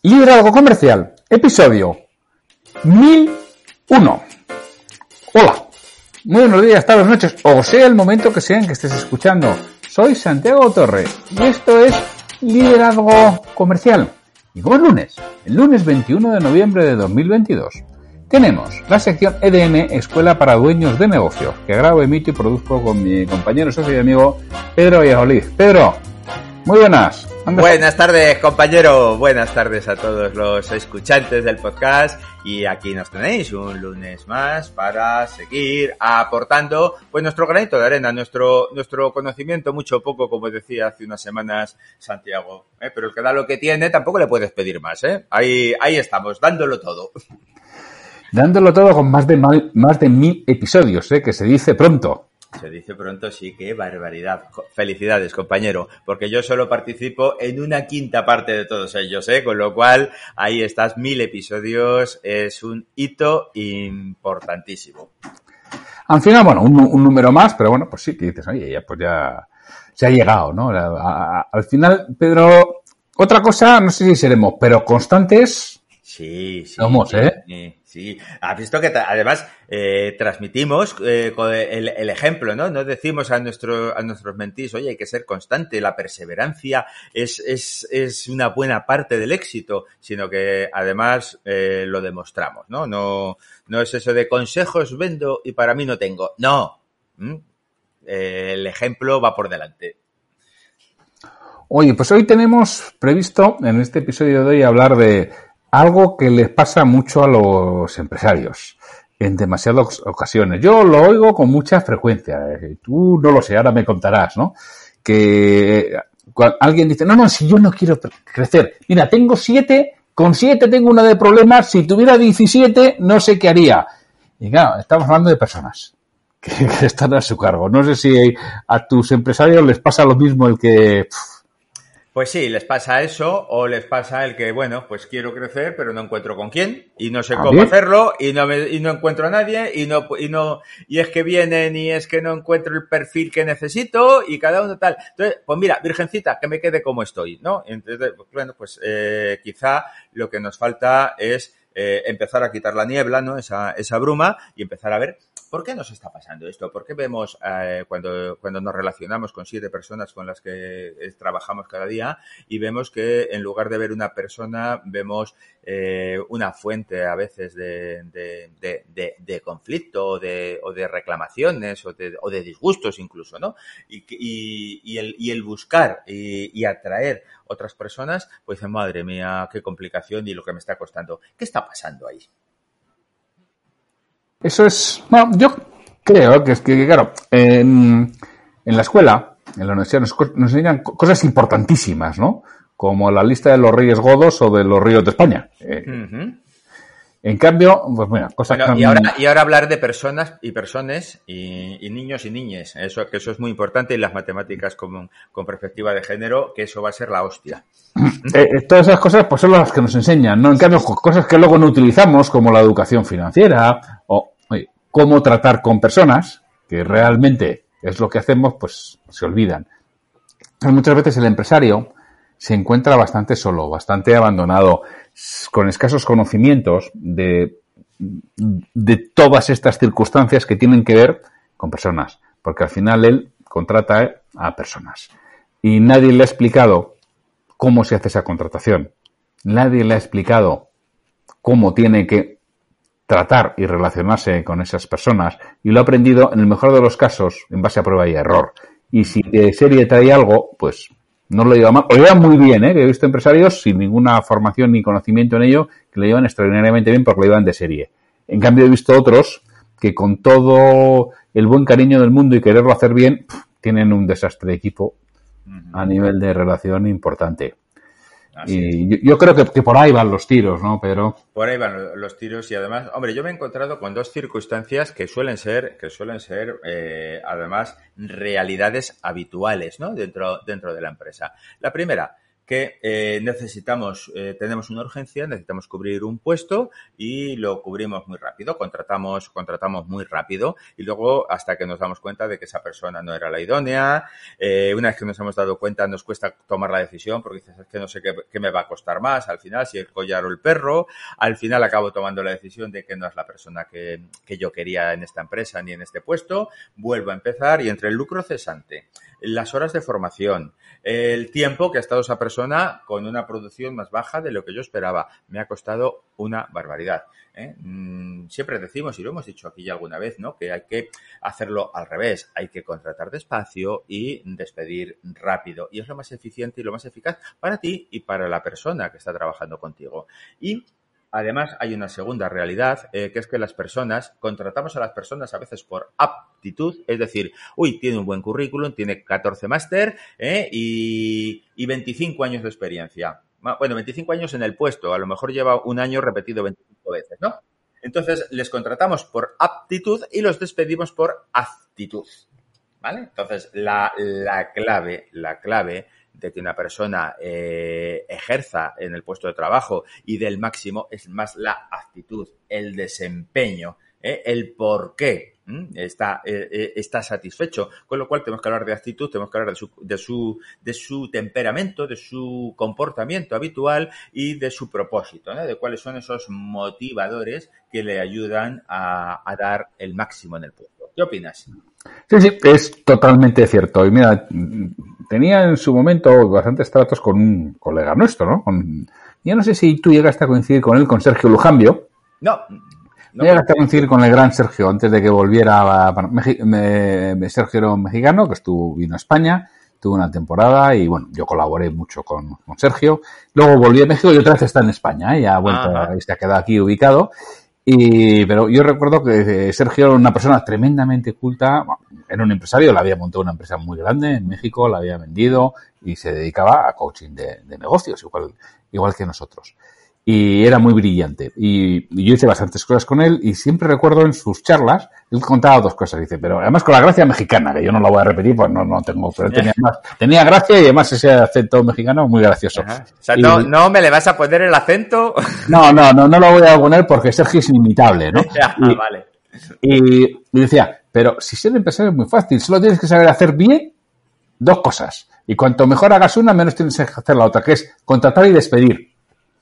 Liderazgo Comercial, episodio 1001. Hola, muy buenos días, tardes, noches, o sea el momento que sea en que estés escuchando. Soy Santiago Torre y esto es Liderazgo Comercial. Y como es lunes, el lunes 21 de noviembre de 2022, tenemos la sección EDN Escuela para Dueños de Negocios, que grabo, emito y produzco con mi compañero, socio y amigo Pedro Valladolid. Pedro, muy buenas. Buenas tardes, compañero. Buenas tardes a todos los escuchantes del podcast. Y aquí nos tenéis un lunes más para seguir aportando pues nuestro granito de arena, nuestro, nuestro conocimiento, mucho poco, como decía hace unas semanas Santiago. ¿eh? Pero el que da lo que tiene, tampoco le puedes pedir más. ¿eh? Ahí, ahí estamos, dándolo todo. Dándolo todo con más de, más de mil episodios, ¿eh? que se dice pronto. Se dice pronto, sí, qué barbaridad. Felicidades, compañero, porque yo solo participo en una quinta parte de todos ellos, ¿eh? Con lo cual, ahí estás, mil episodios, es un hito importantísimo. Al final, bueno, un, número más, pero bueno, pues sí, que dices, oye, ya, pues ya se ha llegado, ¿no? al final, Pedro, otra cosa, no sé si seremos, pero constantes. Sí, sí. Somos, ¿eh? Sí, has visto que además eh, transmitimos eh, el, ejemplo, ¿no? No decimos a, nuestro, a nuestros mentís, oye, hay que ser constante, la perseverancia es, es, es una buena parte del éxito, sino que además eh, lo demostramos, ¿no? ¿no? No es eso de consejos vendo y para mí no tengo. No. el ejemplo va por delante. Oye, pues hoy tenemos previsto en este episodio de hoy hablar de algo que les pasa mucho a los empresarios en demasiadas ocasiones. Yo lo oigo con mucha frecuencia. Eh, tú no lo sé, ahora me contarás, ¿no? Que alguien dice, no, no, si yo no quiero crecer. Mira, tengo siete, con siete tengo una de problemas, si tuviera 17 no sé qué haría. Y claro, estamos hablando de personas que, están a su cargo. No sé si a tus empresarios les pasa lo mismo el que... Pues sí, les pasa eso o les pasa el que, bueno, pues quiero crecer, pero no encuentro con quién y no sé ¿Ah, cómo hacerlo y no me, y no encuentro a nadie y no y no y es que vienen y es que no encuentro el perfil que necesito y cada uno tal. Entonces, pues mira, virgencita, que me quede como estoy, ¿no? Entonces, bueno, pues eh, quizá lo que nos falta es eh, empezar a quitar la niebla, ¿no? Esa, esa bruma y empezar a ver ¿Por qué nos está pasando esto? ¿Por qué vemos eh, cuando, cuando nos relacionamos con siete personas con las que eh, trabajamos cada día y vemos que en lugar de ver una persona, vemos eh, una fuente a veces de, de, conflicto o de, o de reclamaciones o de, o de disgustos incluso, ¿no? Y, y, el, y el buscar y, atraer otras personas, pues madre mía, qué complicación y lo que me está costando. ¿Qué está pasando ahí? Eso es. Bueno, yo creo que es que, claro, en, en la escuela, en la universidad, nos, enseñan cosas importantísimas, ¿no? Como la lista de los reyes godos o de los ríos de España. Eh, en cambio, pues mira, cosas y, ahora, y ahora hablar de personas y personas y, niños y niñas. Eso, que eso es muy importante y las matemáticas con, con perspectiva de género, que eso va a ser la hostia. Eh, eh, todas esas cosas pues son las que nos enseñan, ¿no? En cambio, cosas que luego no utilizamos, como la educación financiera o cómo tratar con personas, que realmente es lo que hacemos, pues se olvidan. muchas veces el empresario se encuentra bastante solo, bastante abandonado, con escasos conocimientos de, de todas estas circunstancias que tienen que ver con personas, porque al final él contrata a personas. Y nadie le ha explicado cómo se hace esa contratación. Nadie le ha explicado cómo tiene que tratar y relacionarse con esas personas y lo ha aprendido en el mejor de los casos en base a prueba y error. Y si de serie trae algo, pues no lo lleva mal, o lo lleva muy bien, ¿eh? he visto empresarios sin ninguna formación ni conocimiento en ello que lo llevan extraordinariamente bien porque lo llevan de serie. En cambio he visto otros que con todo el buen cariño del mundo y quererlo hacer bien, tienen un desastre de equipo a nivel de relación importante y yo, creo que, por ahí van los tiros, ¿no, Pero Por ahí van los tiros y además, hombre, yo me he encontrado con dos circunstancias que suelen ser, que suelen ser, eh, además, realidades habituales, ¿no? Dentro, dentro de la empresa. La primera, que eh, necesitamos, eh, tenemos una urgencia, necesitamos cubrir un puesto y lo cubrimos muy rápido, contratamos, contratamos muy rápido y luego hasta que nos damos cuenta de que esa persona no era la idónea, eh, una vez que nos hemos dado cuenta nos cuesta tomar la decisión porque dices, es que no sé qué, me va a costar más, al final si el collar o el perro, al final acabo tomando la decisión de que no es la persona que, que yo quería en esta empresa ni en este puesto, vuelvo a empezar y entre el lucro cesante, las horas de formación, el tiempo que ha estado esa persona con una producción más baja de lo que yo esperaba. Me ha costado una barbaridad. ¿eh? Mm, siempre decimos, y lo hemos dicho aquí ya alguna vez, ¿no? que hay que hacerlo al revés. Hay que contratar despacio y despedir rápido. Y es lo más eficiente y lo más eficaz para ti y para la persona que está trabajando contigo. Y Además, hay una segunda realidad, eh, que es que las personas, contratamos a las personas a veces por aptitud, es decir, uy, tiene un buen currículum, tiene 14 máster eh, y, y 25 años de experiencia. Bueno, 25 años en el puesto, a lo mejor lleva un año repetido 25 veces, ¿no? Entonces, les contratamos por aptitud y los despedimos por aptitud. ¿Vale? Entonces, la, la clave, la clave de que una persona eh, ejerza en el puesto de trabajo y del máximo es más la actitud, el desempeño, ¿eh? el por qué está, eh, está satisfecho. Con lo cual tenemos que hablar de actitud, tenemos que hablar de su, de su, de su temperamento, de su comportamiento habitual y de su propósito, de cuáles son esos motivadores que le ayudan a, a dar el máximo en el puesto. ¿Qué opinas? Sí, sí, es totalmente cierto. Y mira, tenía en su momento bastantes tratos con un colega nuestro, ¿no? Con, yo no sé si tú llegaste a coincidir con él, con Sergio Lujambio. No. No llegaste a coincidir con el gran Sergio antes de que volviera a, me, Sergio era un mexicano que estuvo, vino a España, tuvo una temporada y bueno, yo colaboré mucho con, con Sergio. Luego volví a México y otra vez está en España, ¿eh? ya ha vuelto, se ha quedado aquí ubicado. Y, pero yo recuerdo que Sergio era una persona tremendamente culta, era un empresario, le había montado una empresa muy grande en México, la había vendido y se dedicaba a coaching de, de negocios, igual, igual que nosotros y era muy brillante. Y, yo hice bastantes cosas con él y siempre recuerdo en sus charlas, él contaba dos cosas, dice, pero además con la gracia mexicana, que yo no la voy a repetir, pues no, no tengo, pero tenía, más, tenía gracia y además ese acento mexicano muy gracioso. O sea, no, no me le vas a poner el acento. No, no, no, no lo voy a poner porque Sergio es inimitable, ¿no? ya, y, vale. Y, y decía, pero si ser empresario es muy fácil, solo tienes que saber hacer bien dos cosas. Y cuanto mejor hagas una, menos tienes que hacer la otra, que es contratar y despedir.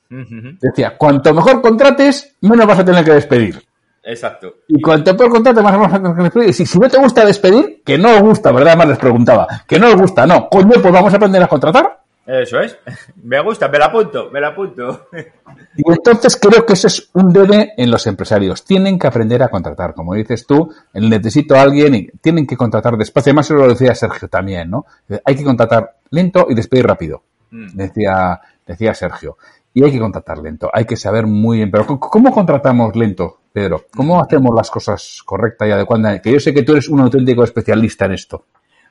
Decía, cuanto mejor contrates, menos vas a tener que despedir. Exacto. Y cuanto peor contrates, más vas a tener que despedir. Y si, si no te gusta despedir, que no os gusta, ¿verdad? Además les preguntaba, que no os gusta, no. Coño, pues vamos a aprender a contratar. Eso es. Me gusta, me la apunto, me la apunto. Y entonces creo que eso es un debe en los empresarios. Tienen que aprender a contratar. Como dices tú, necesito a alguien y tienen que contratar despacio. Además, eso lo decía Sergio también, ¿no? Hay que contratar lento y despedir rápido. Mm. Decía, decía Sergio y hay que contratar lento, hay que saber muy bien. Pero ¿cómo contratamos lento, Pedro? ¿Cómo hacemos las cosas correctas y adecuadas? Que yo sé que tú eres un auténtico especialista en esto.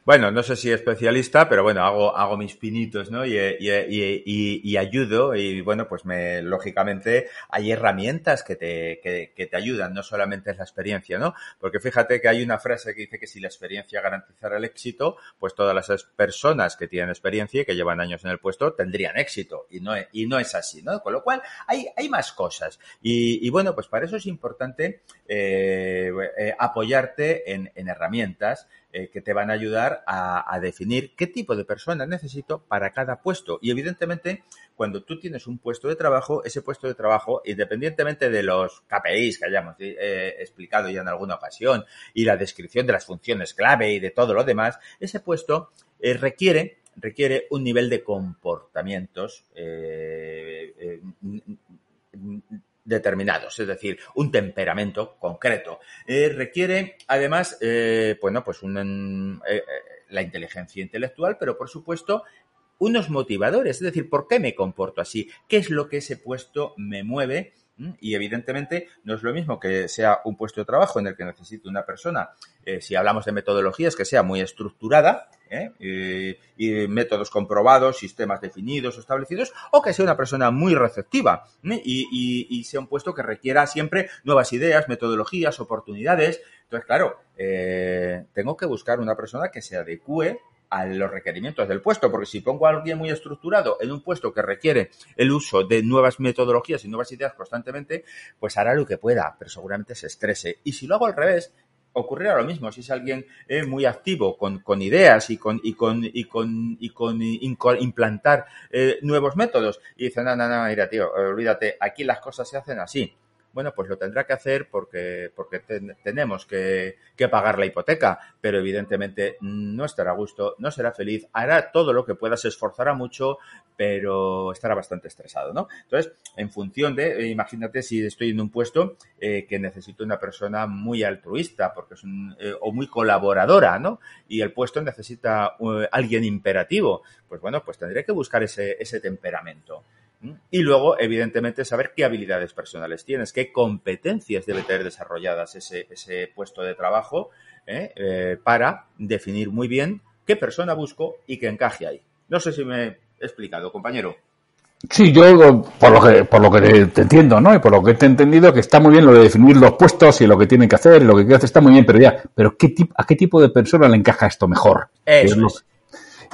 Bueno, no sé si especialista, pero bueno, hago, hago mis pinitos, ¿no? Y, y, y, y, ayudo y bueno, pues me, lógicamente hay herramientas que te, que, que, te ayudan, no solamente es la experiencia, ¿no? Porque fíjate que hay una frase que dice que si la experiencia garantizara el éxito, pues todas las personas que tienen experiencia y que llevan años en el puesto tendrían éxito y no, y no es así, ¿no? Con lo cual hay, hay más cosas. Y, bueno, pues para eso es importante eh, eh, apoyarte en, en herramientas eh, que te van a ayudar a, definir qué tipo de persona necesito para cada puesto. Y evidentemente, cuando tú tienes un puesto de trabajo, ese puesto de trabajo, independientemente de los KPIs que hayamos eh, explicado ya en alguna ocasión y la descripción de las funciones clave y de todo lo demás, ese puesto eh, requiere requiere un nivel de comportamientos determinados, es decir, un temperamento concreto. Eh, requiere, además, eh, bueno, pues un, eh, la inteligencia intelectual, pero por supuesto unos motivadores, es decir, ¿por qué me comporto así? ¿Qué es lo que ese puesto me mueve? Y evidentemente no es lo mismo que sea un puesto de trabajo en el que necesite una persona, eh, si hablamos de metodologías, que sea muy estructurada ¿eh? y, y, métodos comprobados, sistemas definidos establecidos, o que sea una persona muy receptiva ¿eh? y, y, y, sea un puesto que requiera siempre nuevas ideas, metodologías, oportunidades. Entonces, claro, eh, tengo que buscar una persona que se adecue a los requerimientos del puesto, porque si pongo a alguien muy estructurado en un puesto que requiere el uso de nuevas metodologías y nuevas ideas constantemente, pues hará lo que pueda, pero seguramente se estrese. Y si lo hago al revés, ocurrirá lo mismo. Si es alguien eh, muy activo con, con, ideas y con, y con, y con, y con implantar eh, nuevos métodos y dice, no, no, no, mira, tío, olvídate, aquí las cosas se hacen así bueno, pues lo tendrá que hacer porque, porque tenemos que, que, pagar la hipoteca, pero evidentemente no estará a gusto, no será feliz, hará todo lo que pueda, se esforzará mucho, pero estará bastante estresado, ¿no? Entonces, en función de, eh, imagínate si estoy en un puesto eh, que necesito una persona muy altruista, porque es un, eh, o muy colaboradora, ¿no? Y el puesto necesita alguien imperativo, pues bueno, pues tendré que buscar ese, ese temperamento. Y luego, evidentemente, saber qué habilidades personales tienes, qué competencias debe tener desarrolladas ese, ese puesto de trabajo ¿eh? Eh, para definir muy bien qué persona busco y qué encaje ahí. No sé si me he explicado, compañero. Sí, yo por lo que por lo que te entiendo, ¿no? Y por lo que te he entendido que está muy bien lo de definir los puestos y lo que tienen que hacer, y lo que hacer está muy bien, pero ya, pero qué a qué tipo de persona le encaja esto mejor. Eso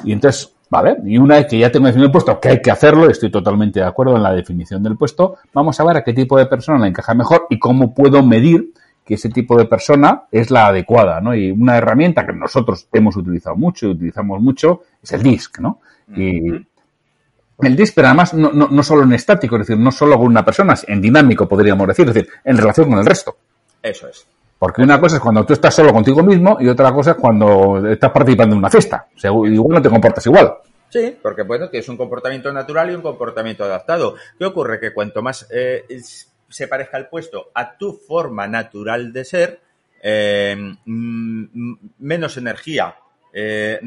Y entonces ¿Vale? Y una vez que ya tengo definido el puesto, que hay que hacerlo, estoy totalmente de acuerdo en la definición del puesto, vamos a ver a qué tipo de persona le encaja mejor y cómo puedo medir que ese tipo de persona es la adecuada, ¿no? Y una herramienta que nosotros hemos utilizado mucho y utilizamos mucho es el DISC, ¿no? Y el DISC, pero además no, no, no solo en estático, es decir, no solo con una persona, en dinámico podríamos decir, es decir, en relación con el resto. Eso es. Porque una cosa es cuando tú estás solo contigo mismo y otra cosa es cuando estás participando en una fiesta. igual no te comportas igual. Sí, porque bueno, tienes un comportamiento natural y un comportamiento adaptado. ¿Qué ocurre? Que cuanto más eh, se parezca el puesto a tu forma natural de ser, eh, mm, menos energía eh,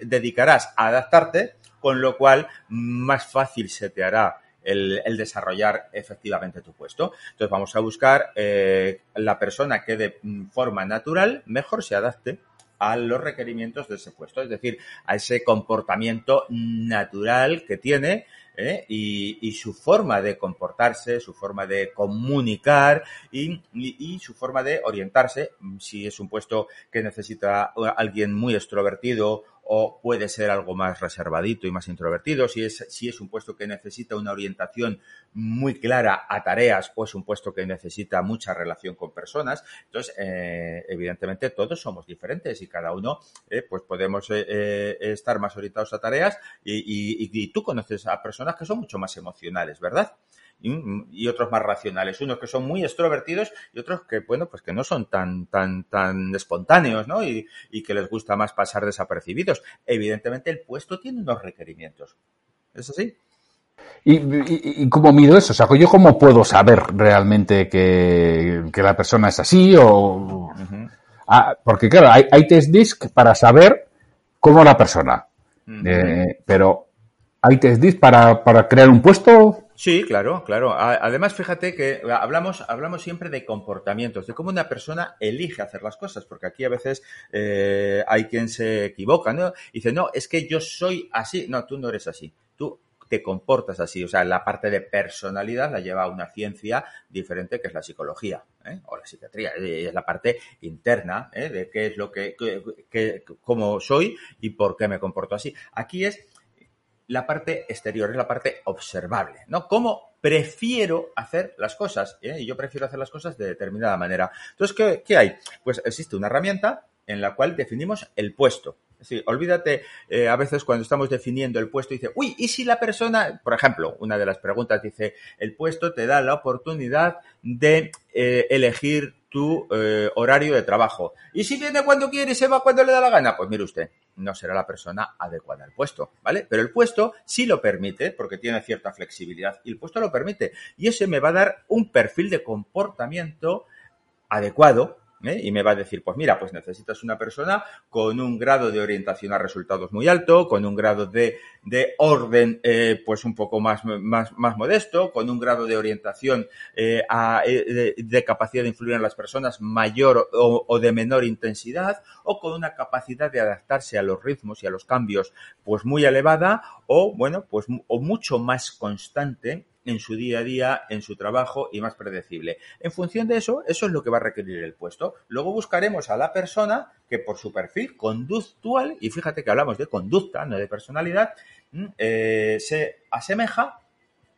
dedicarás a adaptarte, con lo cual más fácil se te hará el, desarrollar efectivamente tu puesto. Entonces vamos a buscar eh, la persona que de forma natural mejor se adapte a los requerimientos de ese puesto, es decir, a ese comportamiento natural que tiene ¿eh? y, su forma de comportarse, su forma de comunicar y, y, su forma de orientarse, si es un puesto que necesita alguien muy extrovertido o puede ser algo más reservadito y más introvertido, si es, si es un puesto que necesita una orientación muy clara a tareas o es un puesto que necesita mucha relación con personas. Entonces, eh, evidentemente todos somos diferentes y cada uno eh, pues podemos eh, estar más orientados a tareas y tú conoces a personas que son mucho más emocionales, ¿verdad? Y, otros más racionales, unos que son muy extrovertidos y otros que, bueno, pues que no son tan, tan, tan espontáneos, ¿no? Y, que les gusta más pasar desapercibidos. Evidentemente el puesto tiene unos requerimientos. ¿Es así? ¿Y, cómo mido eso? O sea, ¿yo cómo puedo saber realmente que, la persona es así? O... Ah, porque claro, hay, hay, test disc para saber cómo la persona. Eh, pero ¿hay test disc para, para crear un puesto? Sí, claro, claro. Además, fíjate que hablamos, hablamos siempre de comportamientos, de cómo una persona elige hacer las cosas, porque aquí a veces eh, hay quien se equivoca, ¿no? Dice, no, es que yo soy así. No, tú no eres así. Tú te comportas así. O sea, la parte de personalidad la lleva una ciencia diferente que es la psicología ¿eh? o la psiquiatría. Es la parte interna ¿eh? de qué es lo que, que, cómo soy y por qué me comporto así. Aquí es la parte exterior, es la parte observable, ¿no? Cómo prefiero hacer las cosas, ¿eh? y yo prefiero hacer las cosas de determinada manera. Entonces, ¿qué, hay? Pues existe una herramienta en la cual definimos el puesto. Es decir, olvídate, eh, a veces cuando estamos definiendo el puesto, dice, uy, ¿y si la persona, por ejemplo, una de las preguntas dice, el puesto te da la oportunidad de eh, elegir tu horario de trabajo? ¿Y si viene cuando quiere y se va cuando le da la gana? Pues mire usted, no será la persona adecuada al puesto, ¿vale? Pero el puesto sí lo permite porque tiene cierta flexibilidad y el puesto lo permite y ese me va a dar un perfil de comportamiento adecuado ¿eh? y me va a decir, pues mira, pues necesitas una persona con un grado de orientación a resultados muy alto, con un grado de, de orden eh, pues un poco más, más, más, modesto, con un grado de orientación eh, a, de, de, capacidad de influir en las personas mayor o, o, de menor intensidad, o con una capacidad de adaptarse a los ritmos y a los cambios pues muy elevada, o bueno, pues o mucho más constante en su día a día, en su trabajo y más predecible. En función de eso, eso es lo que va a requerir el puesto. Luego buscaremos a la persona que por su perfil conductual, y fíjate que hablamos de conducta, no de personalidad, mm, eh, se asemeja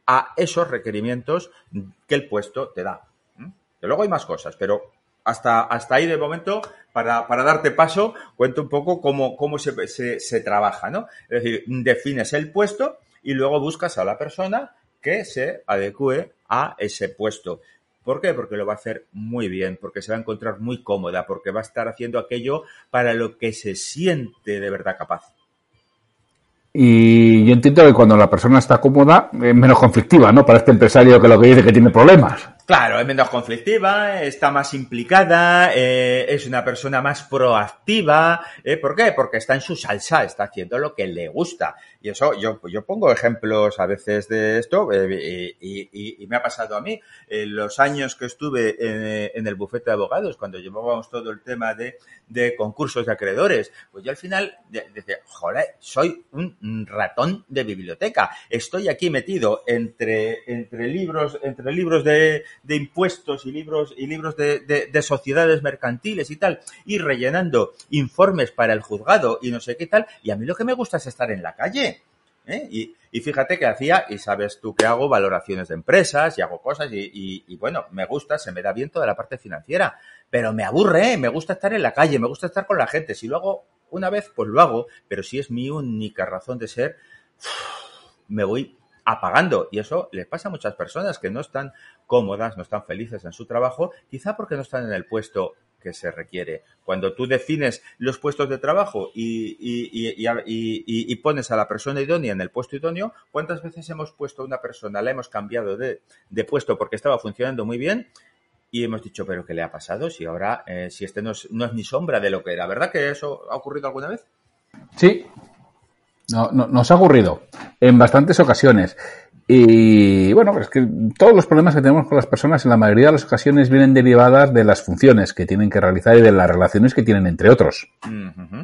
a esos requerimientos que el puesto te da. luego hay más cosas, pero hasta, hasta ahí de momento, para, darte paso, cuento un poco cómo, cómo se, se, trabaja, ¿no? Es decir, defines el puesto y luego buscas a la persona que se adecue a ese puesto. ¿Por qué? Porque lo va a hacer muy bien, porque se va a encontrar muy cómoda, porque va a estar haciendo aquello para lo que se siente de verdad capaz. Y yo entiendo que cuando la persona está cómoda es menos conflictiva, ¿no? Para este empresario que lo que dice que tiene problemas. Claro, es menos conflictiva, está más implicada, eh, es una persona más proactiva. ¿eh? ¿Por qué? Porque está en su salsa, está haciendo lo que le gusta. Y eso, yo, yo pongo ejemplos a veces de esto eh, y, me ha pasado a mí. En los años que estuve en, el bufete de abogados, cuando llevábamos todo el tema de, concursos de acreedores, pues yo al final decía, joder, soy un ratón de biblioteca. Estoy aquí metido entre, entre libros, entre libros de de impuestos y libros, y libros de, sociedades mercantiles y tal, y rellenando informes para el juzgado y no sé qué tal, y a mí lo que me gusta es estar en la calle. ¿eh? Y, fíjate que hacía, y sabes tú que hago valoraciones de empresas y hago cosas, y, bueno, me gusta, se me da bien toda la parte financiera, pero me aburre, ¿eh? me gusta estar en la calle, me gusta estar con la gente. Si lo hago una vez, pues lo hago, pero si es mi única razón de ser, me voy apagando. Y eso le pasa a muchas personas que no están cómodas, no están felices en su trabajo, quizá porque no están en el puesto que se requiere. Cuando tú defines los puestos de trabajo y, y, pones a la persona idónea en el puesto idóneo, ¿cuántas veces hemos puesto a una persona, la hemos cambiado de, puesto porque estaba funcionando muy bien y hemos dicho, pero ¿qué le ha pasado? Si ahora, eh, si este no es, no es, ni sombra de lo que era, ¿verdad que eso ha ocurrido alguna vez? Sí, no, no, nos ha ocurrido en bastantes ocasiones. Y bueno, es que todos los problemas que tenemos con las personas en la mayoría de las ocasiones vienen derivadas de las funciones que tienen que realizar y de las relaciones que tienen entre otros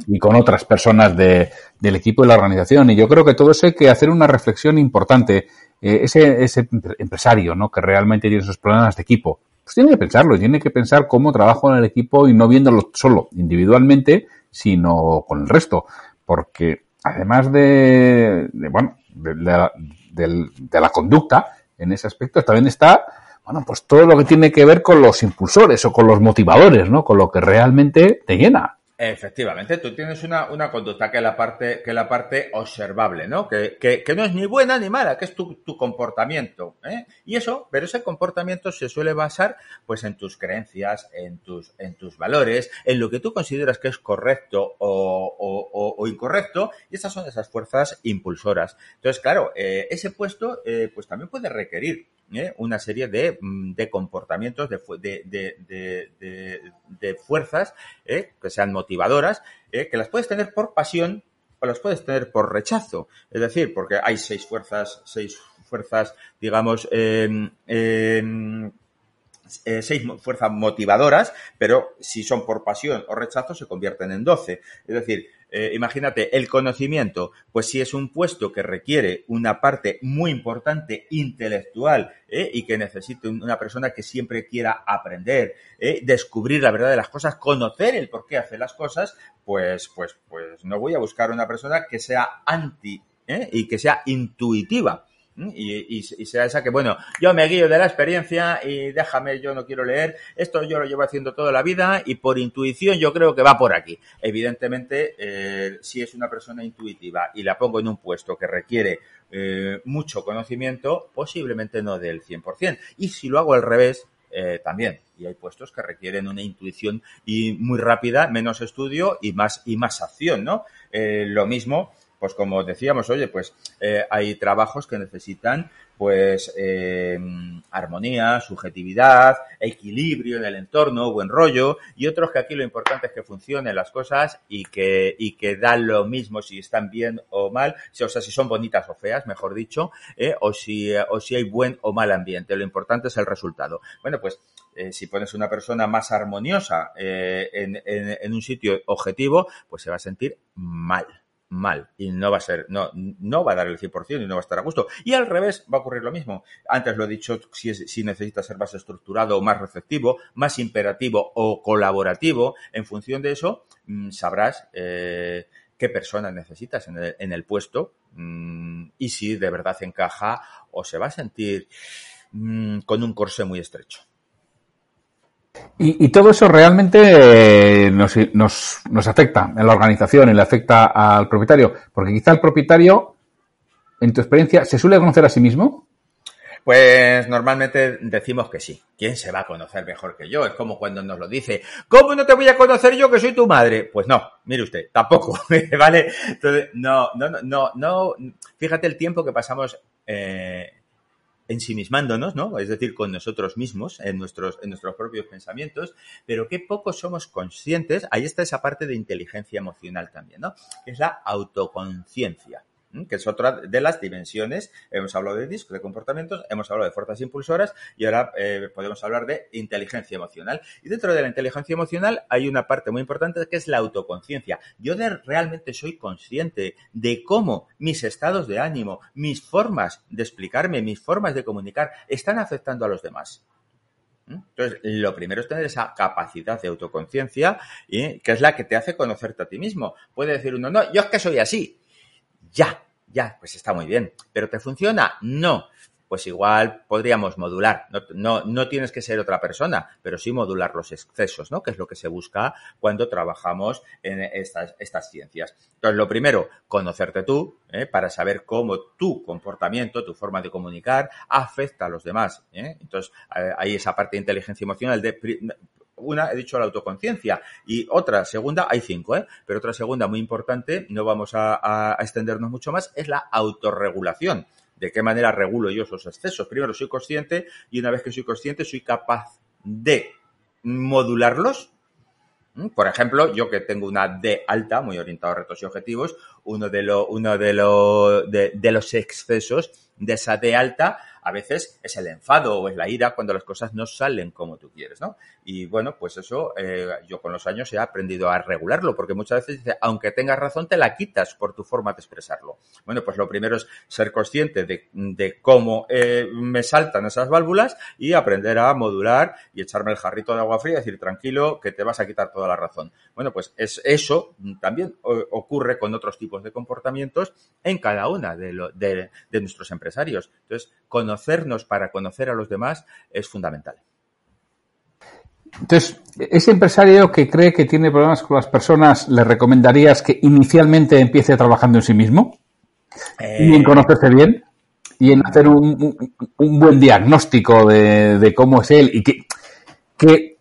y con otras personas de, del equipo de la organización. Y yo creo que todo eso hay que hacer una reflexión importante. Eh, ese, ese empresario ¿no? que realmente tiene esos problemas de equipo, pues tiene que pensarlo, tiene que pensar cómo trabajo en el equipo y no viéndolo solo individualmente, sino con el resto. Porque además de, bueno, de, la, conducta en ese aspecto, también está, bueno, pues todo lo que tiene que ver con los impulsores o con los motivadores, ¿no? Con lo que realmente te llena. Efectivamente, tú tienes una, una conducta que es la parte, que la parte observable, ¿no? Que, que, que no es ni buena ni mala, que es tu, tu comportamiento. ¿eh? Y eso, pero ese comportamiento se suele basar pues en tus creencias, en tus, en tus valores, en lo que tú consideras que es correcto o, o, o incorrecto, y esas son esas fuerzas impulsoras. Entonces, claro, eh, ese puesto eh, pues también puede requerir ¿eh? una serie de, mm, de comportamientos, de, de, de fuerzas ¿eh? que sean motivadoras, ¿eh? que las puedes tener por pasión o las puedes tener por rechazo. Es decir, porque hay seis fuerzas, seis fuerzas, digamos, eh, seis fuerzas motivadoras, pero si son por pasión o rechazo se convierten en doce. Es decir, eh, imagínate, el conocimiento, pues si es un puesto que requiere una parte muy importante intelectual ¿eh? y que necesite una persona que siempre quiera aprender, ¿eh? descubrir la verdad de las cosas, conocer el por qué hace las cosas, pues, pues, pues no voy a buscar una persona que sea anti y que sea intuitiva. Y, sea esa que, bueno, yo me guío de la experiencia y déjame, yo no quiero leer, esto yo lo llevo haciendo toda la vida y por intuición yo creo que va por aquí. Evidentemente, eh, si es una persona intuitiva y la pongo en un puesto que requiere eh, mucho conocimiento, posiblemente no del 100%. Y si lo hago al revés, eh, también. Y hay puestos que requieren una intuición y muy rápida, menos estudio y más, y más acción, ¿no? lo mismo pues como decíamos, oye, pues eh, hay trabajos que necesitan pues eh, armonía, subjetividad, equilibrio en el entorno, buen rollo, y otros que aquí lo importante es que funcionen las cosas y que, y que dan lo mismo si están bien o mal, o sea, si son bonitas o feas, mejor dicho, eh, o, si, o si hay buen o mal ambiente. Lo importante es el resultado. Bueno, pues si pones una persona más armoniosa en, en un sitio objetivo, pues se va a sentir mal mal y no va a ser, no, no va a dar el 100% y no va a estar a gusto. Y al revés va a ocurrir lo mismo. Antes lo he dicho, si, si necesitas ser más estructurado o más receptivo, más imperativo o colaborativo, en función de eso mm, sabrás eh, qué persona necesitas en el, en el puesto mm, y si de verdad encaja o se va a sentir mm, con un corsé muy estrecho. Y, todo eso realmente eh, nos, nos, nos, afecta en la organización y le afecta al propietario, porque quizá el propietario, en tu experiencia, ¿se suele conocer a sí mismo? Pues normalmente decimos que sí. ¿Quién se va a conocer mejor que yo? Es como cuando nos lo dice, ¿cómo no te voy a conocer yo que soy tu madre? Pues no, mire usted, tampoco, ¿vale? Entonces, no, no, no, no, fíjate el tiempo que pasamos eh, ensimismándonos, ¿no? Es decir, con nosotros mismos, en nuestros, en nuestros propios pensamientos, pero qué poco somos conscientes, ahí está esa parte de inteligencia emocional también, ¿no? Es la autoconciencia que es otra de las dimensiones. Hemos hablado de discos, de comportamientos, hemos hablado de fuerzas impulsoras y ahora eh, podemos hablar de inteligencia emocional. Y dentro de la inteligencia emocional hay una parte muy importante que es la autoconciencia. Yo realmente soy consciente de cómo mis estados de ánimo, mis formas de explicarme, mis formas de comunicar están afectando a los demás. Entonces, lo primero es tener esa capacidad de autoconciencia, y que es la que te hace conocerte a ti mismo. Puede decir uno, no, yo es que soy así. Ya, ya, pues está muy bien. ¿Pero te funciona? No. Pues igual podríamos modular. No, no, no, tienes que ser otra persona, pero sí modular los excesos, ¿no? Que es lo que se busca cuando trabajamos en estas, estas ciencias. Entonces, lo primero, conocerte tú, ¿eh? para saber cómo tu comportamiento, tu forma de comunicar, afecta a los demás. ¿eh? Entonces, eh, hay esa parte de inteligencia emocional de una, he dicho la autoconciencia, y otra segunda, hay cinco, ¿eh? pero otra segunda muy importante, no vamos a, extendernos mucho más, es la autorregulación. ¿De qué manera regulo yo esos excesos? Primero, soy consciente y una vez que soy consciente, soy capaz de modularlos. ¿Mm? Por ejemplo, yo que tengo una D alta, muy orientado a retos y objetivos, uno de, lo, uno de, de, de los excesos de esa D alta a veces es el enfado o es la ira cuando las cosas no salen como tú quieres, ¿no? Y bueno, pues eso eh, yo con los años he aprendido a regularlo, porque muchas veces dice, aunque tengas razón, te la quitas por tu forma de expresarlo. Bueno, pues lo primero es ser consciente de, cómo eh, me saltan esas válvulas y aprender a modular y echarme el jarrito de agua fría y decir, tranquilo, que te vas a quitar toda la razón. Bueno, pues es, eso también ocurre con otros tipos de comportamientos en cada una de, de, nuestros empresarios. Entonces, conocernos para conocer a los demás es fundamental. Entonces, ese empresario que cree que tiene problemas con las personas, ¿le recomendarías que inicialmente empiece trabajando en sí mismo? Eh... Y en conocerse bien y en hacer un, un, un buen diagnóstico de, de, cómo es él y que, que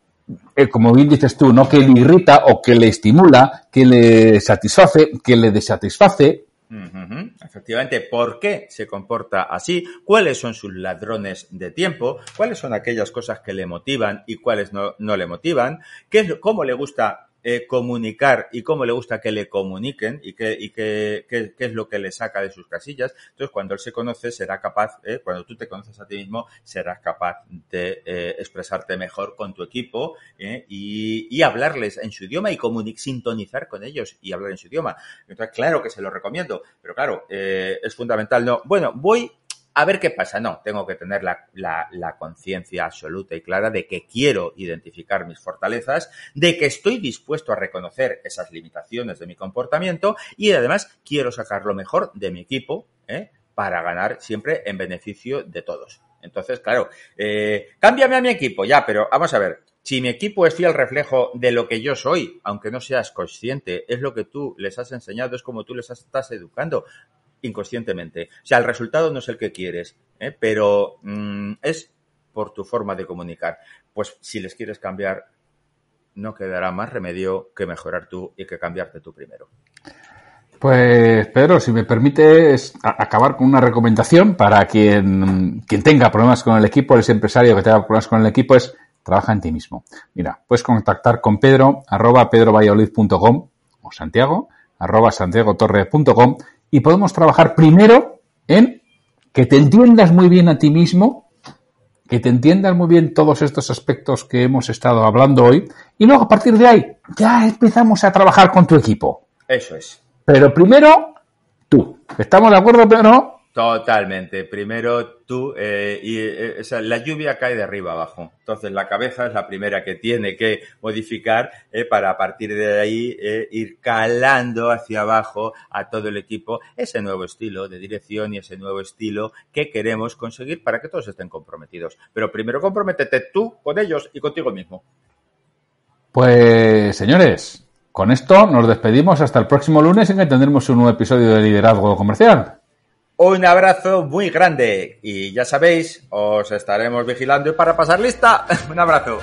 eh, como bien dices tú, no que le irrita o que le estimula, que le satisface, que le desatisface, Efectivamente, ¿por qué se comporta así? ¿Cuáles son sus ladrones de tiempo? ¿Cuáles son aquellas cosas que le motivan y cuáles no, no le motivan? ¿Qué es, ¿Cómo le gusta eh, comunicar y cómo le gusta que le comuniquen y qué y qué, qué, qué, es lo que le saca de sus casillas. Entonces, cuando él se conoce, será capaz, eh, cuando tú te conoces a ti mismo, serás capaz de eh, expresarte mejor con tu equipo eh, y, y, hablarles en su idioma y sintonizar con ellos y hablar en su idioma. Entonces, claro que se lo recomiendo, pero claro, eh, es fundamental. No, bueno, voy a ver qué pasa. No, tengo que tener la, conciencia absoluta y clara de que quiero identificar mis fortalezas, de que estoy dispuesto a reconocer esas limitaciones de mi comportamiento y además quiero sacar lo mejor de mi equipo ¿eh? para ganar siempre en beneficio de todos. Entonces, claro, eh, cámbiame a mi equipo, ya, pero vamos a ver, si mi equipo es fiel reflejo de lo que yo soy, aunque no seas consciente, es lo que tú les has enseñado, es como tú les estás educando inconscientemente. O sea, el resultado no es el que quieres, ¿eh? pero mmm, es por tu forma de comunicar. Pues si les quieres cambiar, no quedará más remedio que mejorar tú y que cambiarte tú primero. Pues Pedro, si me permites acabar con una recomendación para quien, quien tenga problemas con el equipo, ese empresario que tenga problemas con el equipo, es trabaja en ti mismo. Mira, puedes contactar con Pedro, arroba pedrovalladolid.com o Santiago, arroba santiagotorre.com y podemos trabajar primero en que te entiendas muy bien a ti mismo, que te entiendas muy bien todos estos aspectos que hemos estado hablando hoy y luego a partir de ahí ya empezamos a trabajar con tu equipo. Eso es. Pero primero, tú. ¿Estamos de acuerdo, pero no? Totalmente. Primero tú, eh, y eh, la lluvia cae de arriba abajo. Entonces la cabeza es la primera que tiene que modificar eh, para a partir de ahí eh, ir calando hacia abajo a todo el equipo ese nuevo estilo de dirección y ese nuevo estilo que queremos conseguir para que todos estén comprometidos. Pero primero comprométete tú con ellos y contigo mismo. Pues señores, con esto nos despedimos hasta el próximo lunes en que tendremos un nuevo episodio de Liderazgo Comercial. Un abrazo muy grande y ya sabéis, os estaremos vigilando para pasar lista. Un abrazo.